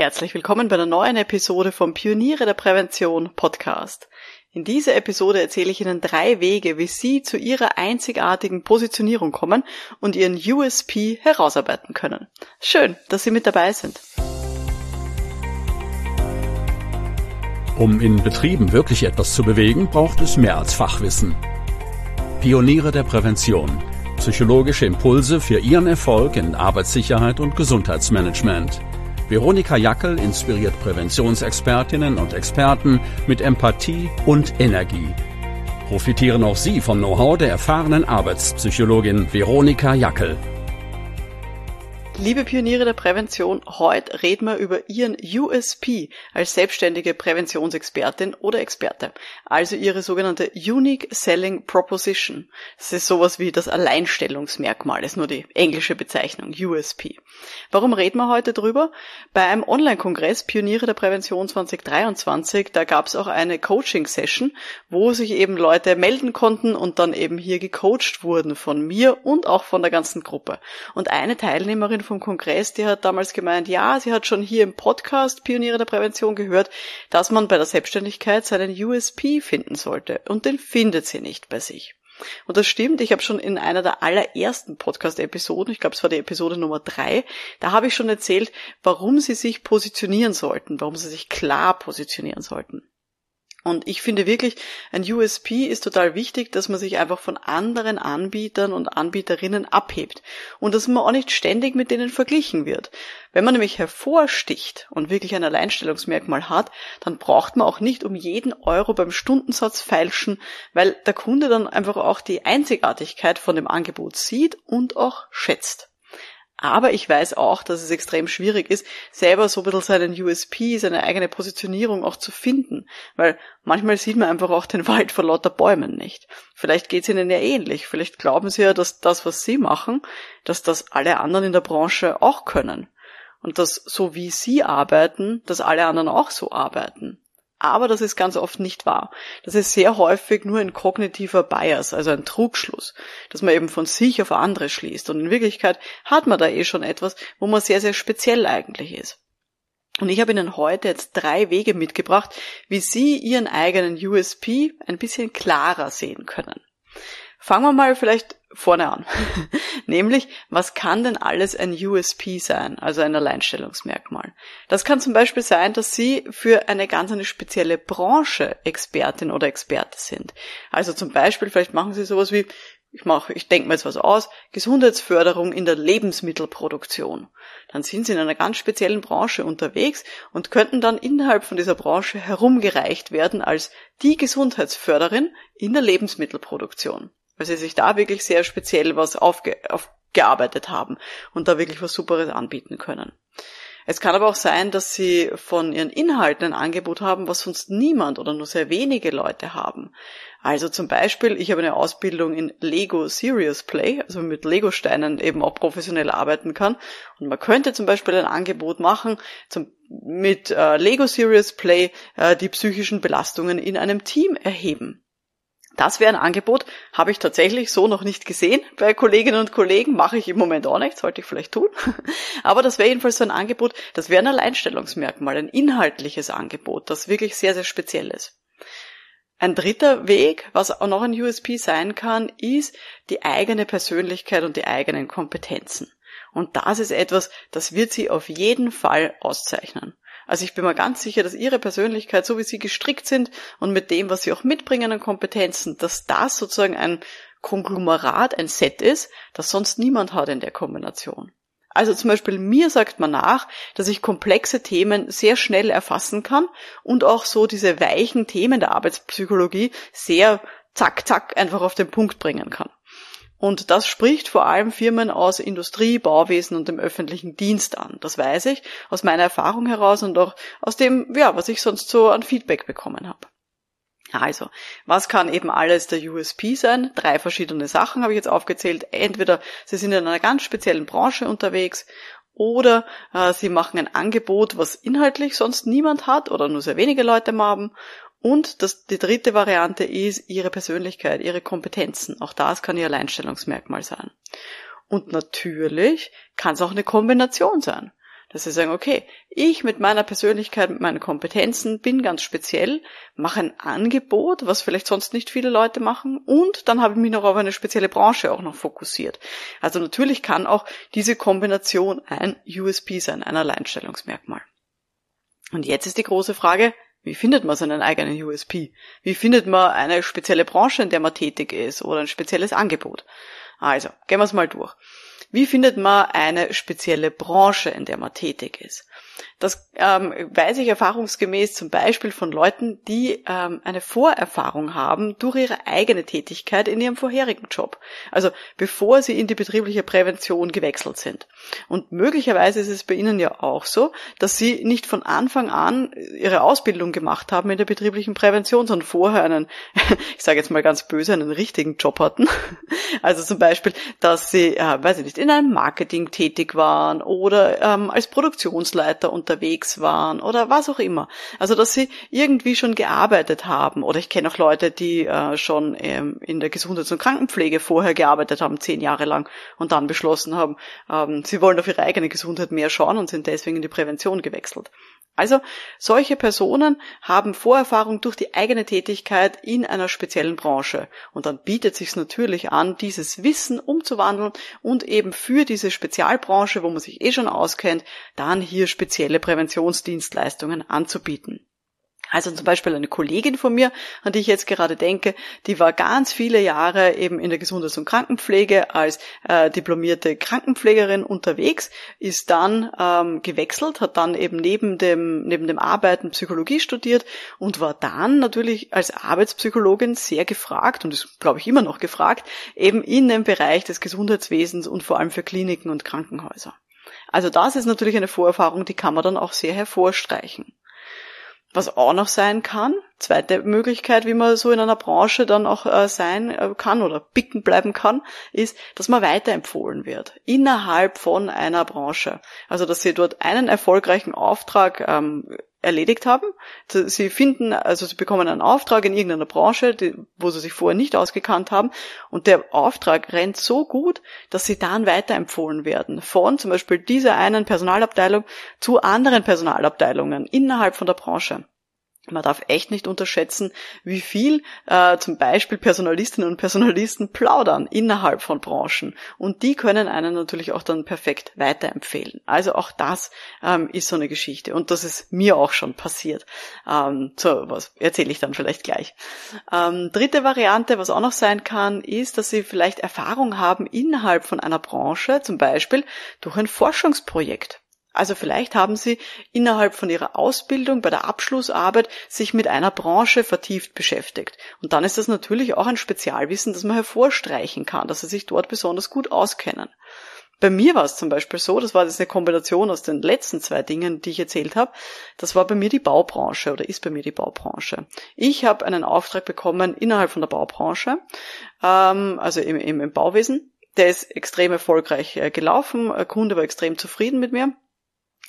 Herzlich willkommen bei einer neuen Episode vom Pioniere der Prävention Podcast. In dieser Episode erzähle ich Ihnen drei Wege, wie Sie zu Ihrer einzigartigen Positionierung kommen und Ihren USP herausarbeiten können. Schön, dass Sie mit dabei sind. Um in Betrieben wirklich etwas zu bewegen, braucht es mehr als Fachwissen. Pioniere der Prävention. Psychologische Impulse für Ihren Erfolg in Arbeitssicherheit und Gesundheitsmanagement. Veronika Jackel inspiriert Präventionsexpertinnen und Experten mit Empathie und Energie. Profitieren auch Sie vom Know-how der erfahrenen Arbeitspsychologin Veronika Jackel. Liebe Pioniere der Prävention, heute reden wir über Ihren USP als selbstständige Präventionsexpertin oder Experte, also Ihre sogenannte Unique Selling Proposition. Das ist sowas wie das Alleinstellungsmerkmal, ist nur die englische Bezeichnung, USP. Warum reden wir heute drüber? Bei einem Online-Kongress Pioniere der Prävention 2023, da gab es auch eine Coaching-Session, wo sich eben Leute melden konnten und dann eben hier gecoacht wurden von mir und auch von der ganzen Gruppe. Und eine Teilnehmerin vom Kongress, die hat damals gemeint, ja, sie hat schon hier im Podcast Pioniere der Prävention gehört, dass man bei der Selbstständigkeit seinen USP finden sollte. Und den findet sie nicht bei sich. Und das stimmt, ich habe schon in einer der allerersten Podcast-Episoden, ich glaube es war die Episode Nummer drei, da habe ich schon erzählt, warum sie sich positionieren sollten, warum sie sich klar positionieren sollten. Und ich finde wirklich, ein USP ist total wichtig, dass man sich einfach von anderen Anbietern und Anbieterinnen abhebt und dass man auch nicht ständig mit denen verglichen wird. Wenn man nämlich hervorsticht und wirklich ein Alleinstellungsmerkmal hat, dann braucht man auch nicht um jeden Euro beim Stundensatz feilschen, weil der Kunde dann einfach auch die Einzigartigkeit von dem Angebot sieht und auch schätzt. Aber ich weiß auch, dass es extrem schwierig ist, selber so ein bisschen seinen USP, seine eigene Positionierung auch zu finden. Weil manchmal sieht man einfach auch den Wald vor lauter Bäumen nicht. Vielleicht geht es ihnen ja ähnlich. Vielleicht glauben sie ja, dass das, was sie machen, dass das alle anderen in der Branche auch können. Und dass so wie sie arbeiten, dass alle anderen auch so arbeiten. Aber das ist ganz oft nicht wahr. Das ist sehr häufig nur ein kognitiver Bias, also ein Trugschluss, dass man eben von sich auf andere schließt. Und in Wirklichkeit hat man da eh schon etwas, wo man sehr, sehr speziell eigentlich ist. Und ich habe Ihnen heute jetzt drei Wege mitgebracht, wie Sie Ihren eigenen USP ein bisschen klarer sehen können. Fangen wir mal vielleicht vorne an. Nämlich, was kann denn alles ein USP sein, also ein Alleinstellungsmerkmal? Das kann zum Beispiel sein, dass Sie für eine ganz eine spezielle Branche Expertin oder Experte sind. Also zum Beispiel, vielleicht machen Sie sowas wie, ich mache, ich denke mir jetzt was aus, Gesundheitsförderung in der Lebensmittelproduktion. Dann sind Sie in einer ganz speziellen Branche unterwegs und könnten dann innerhalb von dieser Branche herumgereicht werden als die Gesundheitsförderin in der Lebensmittelproduktion weil sie sich da wirklich sehr speziell was aufge aufgearbeitet haben und da wirklich was Superes anbieten können. Es kann aber auch sein, dass sie von ihren Inhalten ein Angebot haben, was sonst niemand oder nur sehr wenige Leute haben. Also zum Beispiel, ich habe eine Ausbildung in Lego Serious Play, also mit Lego-Steinen eben auch professionell arbeiten kann. Und man könnte zum Beispiel ein Angebot machen, zum, mit äh, Lego Serious Play äh, die psychischen Belastungen in einem Team erheben. Das wäre ein Angebot, habe ich tatsächlich so noch nicht gesehen bei Kolleginnen und Kollegen, mache ich im Moment auch nicht, sollte ich vielleicht tun. Aber das wäre jedenfalls so ein Angebot, das wäre ein Alleinstellungsmerkmal, ein inhaltliches Angebot, das wirklich sehr, sehr speziell ist. Ein dritter Weg, was auch noch ein USP sein kann, ist die eigene Persönlichkeit und die eigenen Kompetenzen. Und das ist etwas, das wird Sie auf jeden Fall auszeichnen. Also ich bin mir ganz sicher, dass ihre Persönlichkeit, so wie sie gestrickt sind und mit dem, was sie auch mitbringen an Kompetenzen, dass das sozusagen ein Konglomerat, ein Set ist, das sonst niemand hat in der Kombination. Also zum Beispiel mir sagt man nach, dass ich komplexe Themen sehr schnell erfassen kann und auch so diese weichen Themen der Arbeitspsychologie sehr zack, zack einfach auf den Punkt bringen kann. Und das spricht vor allem Firmen aus Industrie, Bauwesen und dem öffentlichen Dienst an. Das weiß ich aus meiner Erfahrung heraus und auch aus dem, ja, was ich sonst so an Feedback bekommen habe. Also, was kann eben alles der USP sein? Drei verschiedene Sachen habe ich jetzt aufgezählt. Entweder Sie sind in einer ganz speziellen Branche unterwegs oder äh, Sie machen ein Angebot, was inhaltlich sonst niemand hat oder nur sehr wenige Leute haben und das, die dritte Variante ist ihre Persönlichkeit, ihre Kompetenzen. Auch das kann ihr Alleinstellungsmerkmal sein. Und natürlich kann es auch eine Kombination sein. Dass sie sagen, okay, ich mit meiner Persönlichkeit, mit meinen Kompetenzen bin ganz speziell, mache ein Angebot, was vielleicht sonst nicht viele Leute machen und dann habe ich mich noch auf eine spezielle Branche auch noch fokussiert. Also natürlich kann auch diese Kombination ein USP sein, ein Alleinstellungsmerkmal. Und jetzt ist die große Frage, wie findet man seinen eigenen USP? Wie findet man eine spezielle Branche, in der man tätig ist oder ein spezielles Angebot? Also, gehen wir es mal durch. Wie findet man eine spezielle Branche, in der man tätig ist? Das ähm, weiß ich erfahrungsgemäß zum Beispiel von Leuten, die ähm, eine Vorerfahrung haben durch ihre eigene Tätigkeit in ihrem vorherigen Job. Also bevor sie in die betriebliche Prävention gewechselt sind. Und möglicherweise ist es bei Ihnen ja auch so, dass Sie nicht von Anfang an Ihre Ausbildung gemacht haben in der betrieblichen Prävention, sondern vorher einen, ich sage jetzt mal ganz böse, einen richtigen Job hatten. Also zum Beispiel, dass Sie, äh, weiß ich nicht, in einem Marketing tätig waren oder ähm, als Produktionsleiter unterwegs waren oder was auch immer. Also dass sie irgendwie schon gearbeitet haben. Oder ich kenne auch Leute, die äh, schon ähm, in der Gesundheits- und Krankenpflege vorher gearbeitet haben, zehn Jahre lang und dann beschlossen haben, ähm, sie wollen auf ihre eigene Gesundheit mehr schauen und sind deswegen in die Prävention gewechselt. Also solche Personen haben Vorerfahrung durch die eigene Tätigkeit in einer speziellen Branche. Und dann bietet sich natürlich an, dieses Wissen umzuwandeln und eben für diese Spezialbranche, wo man sich eh schon auskennt, dann hier spezielle Präventionsdienstleistungen anzubieten. Also zum Beispiel eine Kollegin von mir, an die ich jetzt gerade denke, die war ganz viele Jahre eben in der Gesundheits- und Krankenpflege als äh, diplomierte Krankenpflegerin unterwegs, ist dann ähm, gewechselt, hat dann eben neben dem, neben dem Arbeiten Psychologie studiert und war dann natürlich als Arbeitspsychologin sehr gefragt und ist, glaube ich, immer noch gefragt, eben in dem Bereich des Gesundheitswesens und vor allem für Kliniken und Krankenhäuser. Also das ist natürlich eine Vorerfahrung, die kann man dann auch sehr hervorstreichen. Was auch noch sein kann, zweite Möglichkeit, wie man so in einer Branche dann auch äh, sein äh, kann oder bicken bleiben kann, ist, dass man weiterempfohlen wird innerhalb von einer Branche. Also dass sie dort einen erfolgreichen Auftrag ähm, erledigt haben. Sie finden, also sie bekommen einen Auftrag in irgendeiner Branche, die, wo sie sich vorher nicht ausgekannt haben, und der Auftrag rennt so gut, dass sie dann weiterempfohlen werden von zum Beispiel dieser einen Personalabteilung zu anderen Personalabteilungen innerhalb von der Branche. Man darf echt nicht unterschätzen, wie viel äh, zum Beispiel Personalistinnen und Personalisten plaudern innerhalb von Branchen. Und die können einen natürlich auch dann perfekt weiterempfehlen. Also auch das ähm, ist so eine Geschichte. Und das ist mir auch schon passiert. Ähm, so, was erzähle ich dann vielleicht gleich. Ähm, dritte Variante, was auch noch sein kann, ist, dass Sie vielleicht Erfahrung haben innerhalb von einer Branche, zum Beispiel durch ein Forschungsprojekt. Also vielleicht haben Sie innerhalb von Ihrer Ausbildung bei der Abschlussarbeit sich mit einer Branche vertieft beschäftigt. Und dann ist das natürlich auch ein Spezialwissen, das man hervorstreichen kann, dass Sie sich dort besonders gut auskennen. Bei mir war es zum Beispiel so, das war das eine Kombination aus den letzten zwei Dingen, die ich erzählt habe. Das war bei mir die Baubranche oder ist bei mir die Baubranche. Ich habe einen Auftrag bekommen innerhalb von der Baubranche, ähm, also im, im, Bauwesen. Der ist extrem erfolgreich äh, gelaufen. Kunde war extrem zufrieden mit mir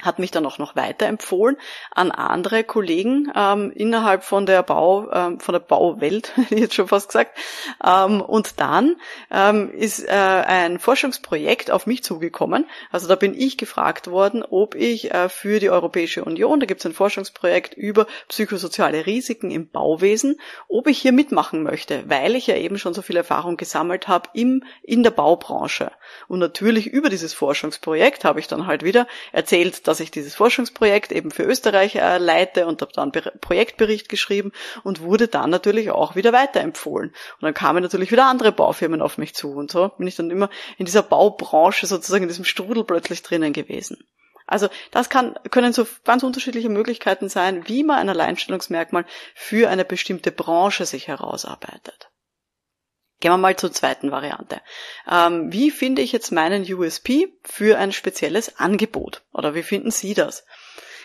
hat mich dann auch noch weiterempfohlen an andere Kollegen ähm, innerhalb von der Bau, ähm, von der Bauwelt, jetzt schon fast gesagt. Ähm, und dann ähm, ist äh, ein Forschungsprojekt auf mich zugekommen. Also da bin ich gefragt worden, ob ich äh, für die Europäische Union, da gibt es ein Forschungsprojekt über psychosoziale Risiken im Bauwesen, ob ich hier mitmachen möchte, weil ich ja eben schon so viel Erfahrung gesammelt habe im in der Baubranche. Und natürlich über dieses Forschungsprojekt habe ich dann halt wieder erzählt, dass ich dieses Forschungsprojekt eben für Österreich leite und habe dann Projektbericht geschrieben und wurde dann natürlich auch wieder weiterempfohlen. Und dann kamen natürlich wieder andere Baufirmen auf mich zu und so bin ich dann immer in dieser Baubranche sozusagen in diesem Strudel plötzlich drinnen gewesen. Also das kann, können so ganz unterschiedliche Möglichkeiten sein, wie man ein Alleinstellungsmerkmal für eine bestimmte Branche sich herausarbeitet. Gehen wir mal zur zweiten Variante. Ähm, wie finde ich jetzt meinen USP für ein spezielles Angebot? Oder wie finden Sie das?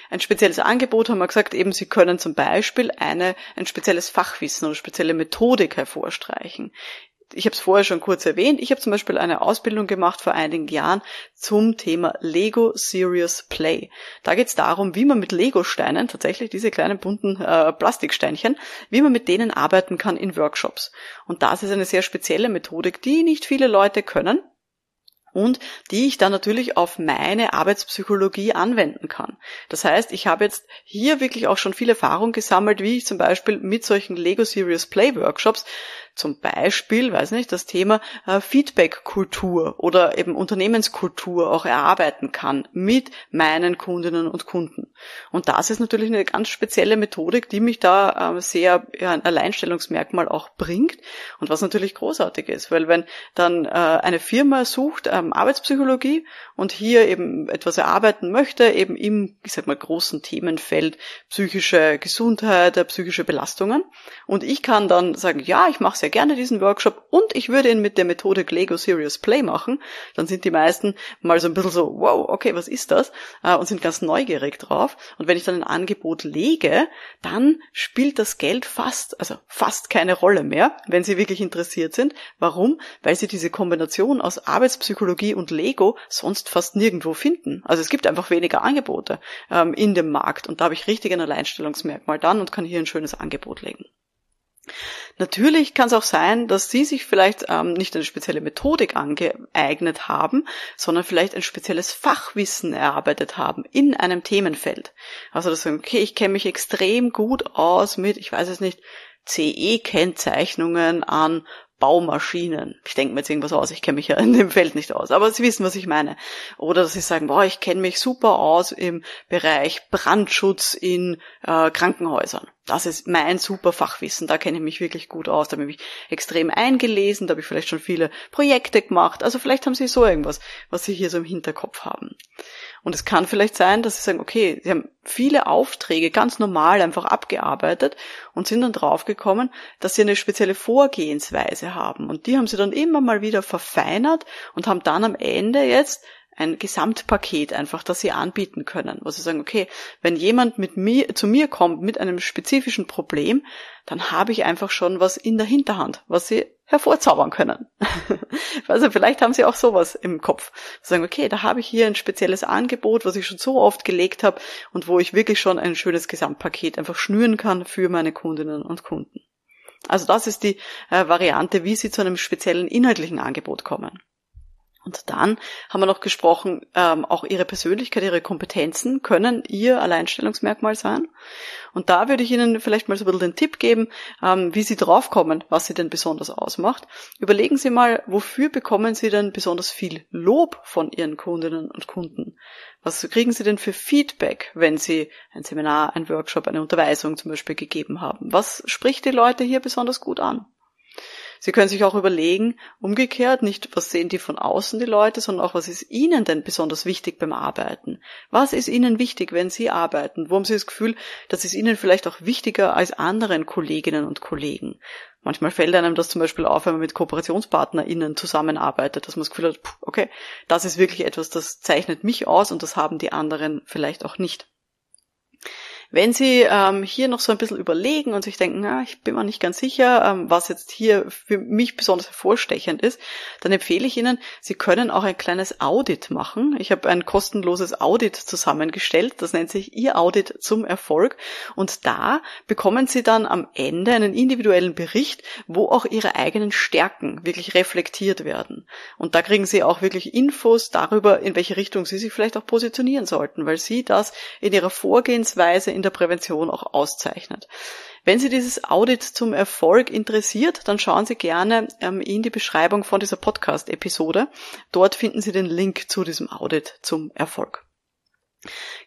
Ein spezielles Angebot haben wir gesagt, eben Sie können zum Beispiel eine, ein spezielles Fachwissen oder spezielle Methodik hervorstreichen ich habe es vorher schon kurz erwähnt, ich habe zum Beispiel eine Ausbildung gemacht vor einigen Jahren zum Thema Lego Serious Play. Da geht es darum, wie man mit Lego-Steinen, tatsächlich diese kleinen bunten äh, Plastiksteinchen, wie man mit denen arbeiten kann in Workshops. Und das ist eine sehr spezielle Methodik, die nicht viele Leute können und die ich dann natürlich auf meine Arbeitspsychologie anwenden kann. Das heißt, ich habe jetzt hier wirklich auch schon viel Erfahrung gesammelt, wie ich zum Beispiel mit solchen Lego Serious Play Workshops zum Beispiel, weiß nicht, das Thema äh, Feedback-Kultur oder eben Unternehmenskultur auch erarbeiten kann mit meinen Kundinnen und Kunden. Und das ist natürlich eine ganz spezielle Methodik, die mich da äh, sehr ein Alleinstellungsmerkmal auch bringt und was natürlich großartig ist, weil wenn dann äh, eine Firma sucht ähm, Arbeitspsychologie und hier eben etwas erarbeiten möchte, eben im, ich sag mal, großen Themenfeld psychische Gesundheit, psychische Belastungen und ich kann dann sagen, ja, ich mache sehr gerne diesen Workshop und ich würde ihn mit der Methode Lego Serious Play machen, dann sind die meisten mal so ein bisschen so, wow, okay, was ist das? Äh, und sind ganz neugierig drauf. Und wenn ich dann ein Angebot lege, dann spielt das Geld fast, also fast keine Rolle mehr, wenn sie wirklich interessiert sind. Warum? Weil sie diese Kombination aus Arbeitspsychologie und Lego sonst fast nirgendwo finden. Also es gibt einfach weniger Angebote ähm, in dem Markt und da habe ich richtig ein Alleinstellungsmerkmal dann und kann hier ein schönes Angebot legen. Natürlich kann es auch sein, dass Sie sich vielleicht ähm, nicht eine spezielle Methodik angeeignet haben, sondern vielleicht ein spezielles Fachwissen erarbeitet haben in einem Themenfeld. Also das okay, ich kenne mich extrem gut aus mit, ich weiß es nicht, CE-Kennzeichnungen an Baumaschinen. Ich denke mir jetzt irgendwas aus, ich kenne mich ja in dem Feld nicht aus, aber Sie wissen, was ich meine. Oder dass Sie sagen, boah, ich kenne mich super aus im Bereich Brandschutz in äh, Krankenhäusern. Das ist mein super Fachwissen, da kenne ich mich wirklich gut aus, da habe ich extrem eingelesen, da habe ich vielleicht schon viele Projekte gemacht. Also vielleicht haben Sie so irgendwas, was Sie hier so im Hinterkopf haben. Und es kann vielleicht sein, dass sie sagen, okay, sie haben viele Aufträge ganz normal einfach abgearbeitet und sind dann draufgekommen, dass sie eine spezielle Vorgehensweise haben. Und die haben sie dann immer mal wieder verfeinert und haben dann am Ende jetzt ein Gesamtpaket einfach, das sie anbieten können, wo sie sagen, okay, wenn jemand mit mir, zu mir kommt mit einem spezifischen Problem, dann habe ich einfach schon was in der Hinterhand, was sie hervorzaubern können. also vielleicht haben Sie auch sowas im Kopf. Sie sagen, okay, da habe ich hier ein spezielles Angebot, was ich schon so oft gelegt habe und wo ich wirklich schon ein schönes Gesamtpaket einfach schnüren kann für meine Kundinnen und Kunden. Also das ist die äh, Variante, wie Sie zu einem speziellen inhaltlichen Angebot kommen. Und dann haben wir noch gesprochen, ähm, auch ihre Persönlichkeit, ihre Kompetenzen können ihr Alleinstellungsmerkmal sein. Und da würde ich Ihnen vielleicht mal so ein bisschen den Tipp geben, ähm, wie Sie draufkommen, was Sie denn besonders ausmacht. Überlegen Sie mal, wofür bekommen Sie denn besonders viel Lob von Ihren Kundinnen und Kunden? Was kriegen Sie denn für Feedback, wenn Sie ein Seminar, ein Workshop, eine Unterweisung zum Beispiel gegeben haben? Was spricht die Leute hier besonders gut an? Sie können sich auch überlegen, umgekehrt, nicht was sehen die von außen die Leute, sondern auch was ist ihnen denn besonders wichtig beim Arbeiten? Was ist ihnen wichtig, wenn sie arbeiten? Wo haben sie das Gefühl, das ist ihnen vielleicht auch wichtiger als anderen Kolleginnen und Kollegen? Manchmal fällt einem das zum Beispiel auf, wenn man mit KooperationspartnerInnen zusammenarbeitet, dass man das Gefühl hat, okay, das ist wirklich etwas, das zeichnet mich aus und das haben die anderen vielleicht auch nicht. Wenn Sie ähm, hier noch so ein bisschen überlegen und sich denken, na, ich bin mir nicht ganz sicher, ähm, was jetzt hier für mich besonders hervorstechend ist, dann empfehle ich Ihnen, Sie können auch ein kleines Audit machen. Ich habe ein kostenloses Audit zusammengestellt, das nennt sich Ihr Audit zum Erfolg. Und da bekommen Sie dann am Ende einen individuellen Bericht, wo auch Ihre eigenen Stärken wirklich reflektiert werden. Und da kriegen Sie auch wirklich Infos darüber, in welche Richtung Sie sich vielleicht auch positionieren sollten, weil Sie das in Ihrer Vorgehensweise in der Prävention auch auszeichnet. Wenn Sie dieses Audit zum Erfolg interessiert, dann schauen Sie gerne ähm, in die Beschreibung von dieser Podcast-Episode. Dort finden Sie den Link zu diesem Audit zum Erfolg.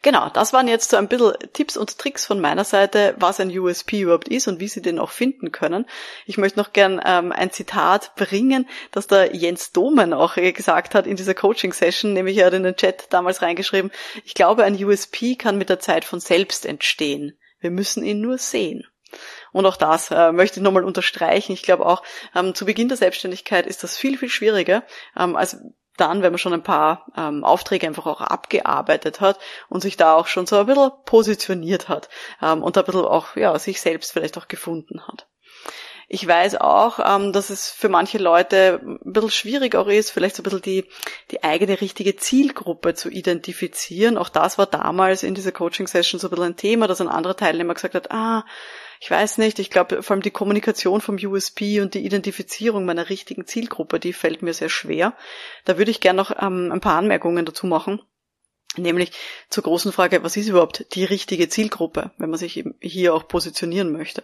Genau, das waren jetzt so ein bisschen Tipps und Tricks von meiner Seite, was ein USP überhaupt ist und wie Sie den auch finden können. Ich möchte noch gern ähm, ein Zitat bringen, das der Jens Domen auch gesagt hat in dieser Coaching-Session, nämlich er hat in den Chat damals reingeschrieben, ich glaube, ein USP kann mit der Zeit von selbst entstehen. Wir müssen ihn nur sehen. Und auch das äh, möchte ich nochmal unterstreichen. Ich glaube auch, ähm, zu Beginn der Selbstständigkeit ist das viel, viel schwieriger, ähm, als dann, wenn man schon ein paar ähm, Aufträge einfach auch abgearbeitet hat und sich da auch schon so ein bisschen positioniert hat ähm, und ein bisschen auch ja, sich selbst vielleicht auch gefunden hat. Ich weiß auch, ähm, dass es für manche Leute ein bisschen schwierig auch ist, vielleicht so ein bisschen die, die eigene richtige Zielgruppe zu identifizieren. Auch das war damals in dieser Coaching-Session so ein bisschen ein Thema, dass ein anderer Teilnehmer gesagt hat, ah, ich weiß nicht, ich glaube vor allem die Kommunikation vom USP und die Identifizierung meiner richtigen Zielgruppe, die fällt mir sehr schwer. Da würde ich gerne noch ähm, ein paar Anmerkungen dazu machen. Nämlich zur großen Frage, was ist überhaupt die richtige Zielgruppe, wenn man sich hier auch positionieren möchte.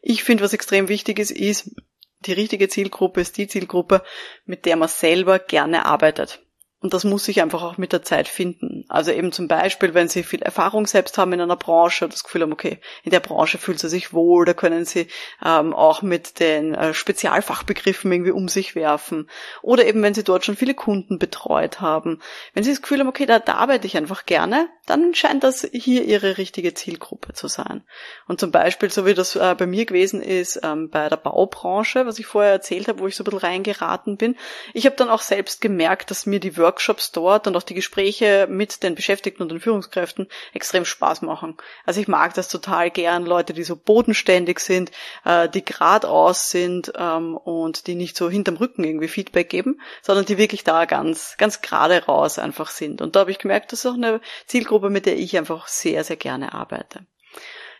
Ich finde, was extrem wichtig ist, ist, die richtige Zielgruppe ist die Zielgruppe, mit der man selber gerne arbeitet. Und das muss sich einfach auch mit der Zeit finden. Also eben zum Beispiel, wenn Sie viel Erfahrung selbst haben in einer Branche, das Gefühl haben, okay, in der Branche fühlt Sie sich wohl, da können Sie ähm, auch mit den äh, Spezialfachbegriffen irgendwie um sich werfen. Oder eben, wenn Sie dort schon viele Kunden betreut haben. Wenn Sie das Gefühl haben, okay, da, da arbeite ich einfach gerne, dann scheint das hier Ihre richtige Zielgruppe zu sein. Und zum Beispiel, so wie das äh, bei mir gewesen ist, ähm, bei der Baubranche, was ich vorher erzählt habe, wo ich so ein bisschen reingeraten bin, ich habe dann auch selbst gemerkt, dass mir die Workshops dort und auch die Gespräche mit den Beschäftigten und den Führungskräften extrem Spaß machen. Also ich mag das total gern, Leute, die so bodenständig sind, äh, die geradeaus sind ähm, und die nicht so hinterm Rücken irgendwie Feedback geben, sondern die wirklich da ganz, ganz gerade raus einfach sind. Und da habe ich gemerkt, das ist auch eine Zielgruppe, mit der ich einfach sehr, sehr gerne arbeite.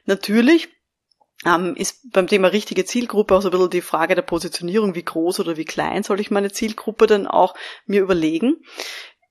Natürlich ähm, ist beim Thema richtige Zielgruppe auch so ein bisschen die Frage der Positionierung, wie groß oder wie klein soll ich meine Zielgruppe dann auch mir überlegen.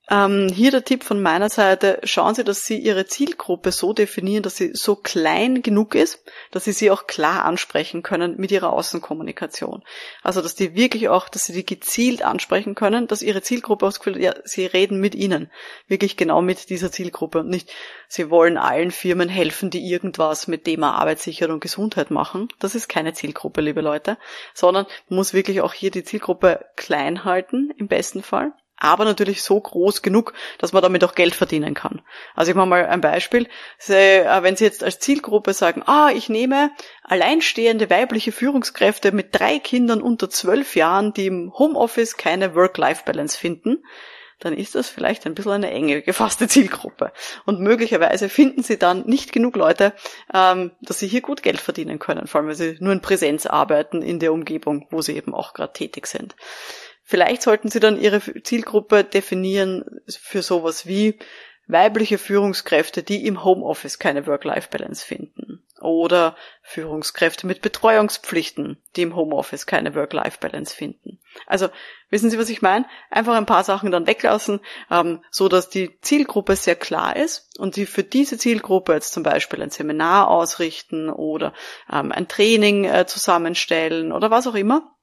Ähm, hier der Tipp von meiner Seite, schauen Sie, dass Sie Ihre Zielgruppe so definieren, dass sie so klein genug ist, dass Sie sie auch klar ansprechen können mit Ihrer Außenkommunikation. Also, dass die wirklich auch, dass Sie die gezielt ansprechen können, dass Ihre Zielgruppe auch ja, Sie reden mit Ihnen. Wirklich genau mit dieser Zielgruppe und nicht, Sie wollen allen Firmen helfen, die irgendwas mit Thema Arbeitssicherung und Gesundheit machen. Das ist keine Zielgruppe, liebe Leute, sondern man muss wirklich auch hier die Zielgruppe klein halten, im besten Fall aber natürlich so groß genug, dass man damit auch Geld verdienen kann. Also ich mache mal ein Beispiel. Äh, wenn Sie jetzt als Zielgruppe sagen, ah, ich nehme alleinstehende weibliche Führungskräfte mit drei Kindern unter zwölf Jahren, die im Homeoffice keine Work-Life-Balance finden, dann ist das vielleicht ein bisschen eine enge gefasste Zielgruppe. Und möglicherweise finden Sie dann nicht genug Leute, ähm, dass Sie hier gut Geld verdienen können, vor allem wenn Sie nur in Präsenz arbeiten in der Umgebung, wo Sie eben auch gerade tätig sind. Vielleicht sollten Sie dann Ihre Zielgruppe definieren für sowas wie weibliche Führungskräfte, die im Homeoffice keine Work-Life-Balance finden. Oder Führungskräfte mit Betreuungspflichten, die im Homeoffice keine Work-Life-Balance finden. Also wissen Sie, was ich meine? Einfach ein paar Sachen dann weglassen, ähm, so dass die Zielgruppe sehr klar ist und Sie für diese Zielgruppe jetzt zum Beispiel ein Seminar ausrichten oder ähm, ein Training äh, zusammenstellen oder was auch immer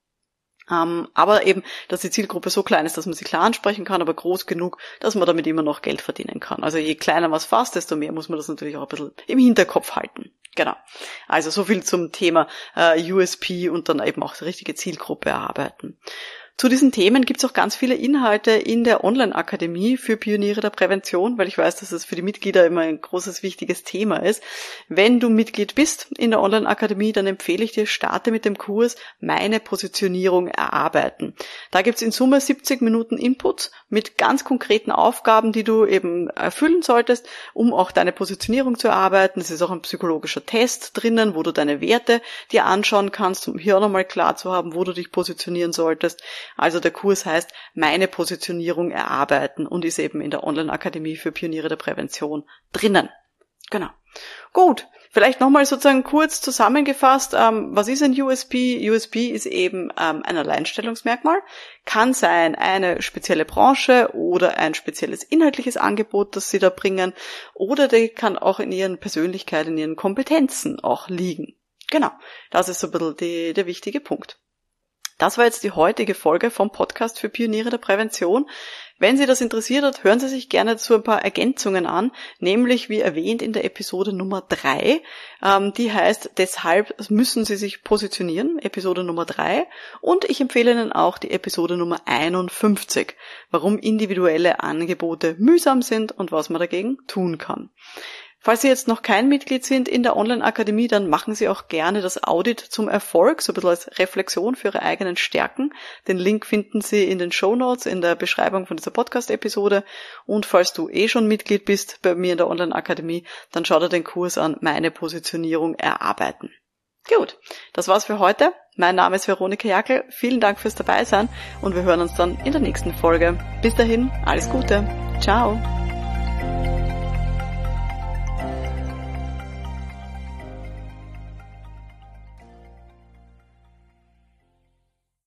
ähm, aber eben, dass die Zielgruppe so klein ist, dass man sie klar ansprechen kann, aber groß genug, dass man damit immer noch Geld verdienen kann. Also je kleiner was fasst, desto mehr muss man das natürlich auch ein bisschen im Hinterkopf halten. Genau. Also so viel zum Thema äh, USP und dann eben auch die richtige Zielgruppe erarbeiten. Zu diesen Themen gibt es auch ganz viele Inhalte in der Online-Akademie für Pioniere der Prävention, weil ich weiß, dass es für die Mitglieder immer ein großes, wichtiges Thema ist. Wenn du Mitglied bist in der Online-Akademie, dann empfehle ich dir, starte mit dem Kurs Meine Positionierung erarbeiten. Da gibt es in Summe 70 Minuten Input mit ganz konkreten Aufgaben, die du eben erfüllen solltest, um auch deine Positionierung zu erarbeiten. Es ist auch ein psychologischer Test drinnen, wo du deine Werte dir anschauen kannst, um hier auch nochmal klar zu haben, wo du dich positionieren solltest. Also der Kurs heißt Meine Positionierung erarbeiten und ist eben in der Online-Akademie für Pioniere der Prävention drinnen. Genau. Gut, vielleicht nochmal sozusagen kurz zusammengefasst, ähm, was ist ein USP? USP ist eben ähm, ein Alleinstellungsmerkmal, kann sein eine spezielle Branche oder ein spezielles inhaltliches Angebot, das Sie da bringen, oder der kann auch in Ihren Persönlichkeit, in Ihren Kompetenzen auch liegen. Genau, das ist so ein bisschen die, der wichtige Punkt. Das war jetzt die heutige Folge vom Podcast für Pioniere der Prävention. Wenn Sie das interessiert hat, hören Sie sich gerne zu ein paar Ergänzungen an, nämlich wie erwähnt in der Episode Nummer drei. Ähm, die heißt, deshalb müssen Sie sich positionieren, Episode Nummer drei. Und ich empfehle Ihnen auch die Episode Nummer 51, warum individuelle Angebote mühsam sind und was man dagegen tun kann. Falls Sie jetzt noch kein Mitglied sind in der Online-Akademie, dann machen Sie auch gerne das Audit zum Erfolg, so ein bisschen als Reflexion für Ihre eigenen Stärken. Den Link finden Sie in den Show Notes in der Beschreibung von dieser Podcast-Episode. Und falls du eh schon Mitglied bist bei mir in der Online-Akademie, dann schau dir den Kurs an, meine Positionierung erarbeiten. Gut, das war's für heute. Mein Name ist Veronika Jackel. Vielen Dank fürs Dabeisein und wir hören uns dann in der nächsten Folge. Bis dahin, alles Gute. Ciao.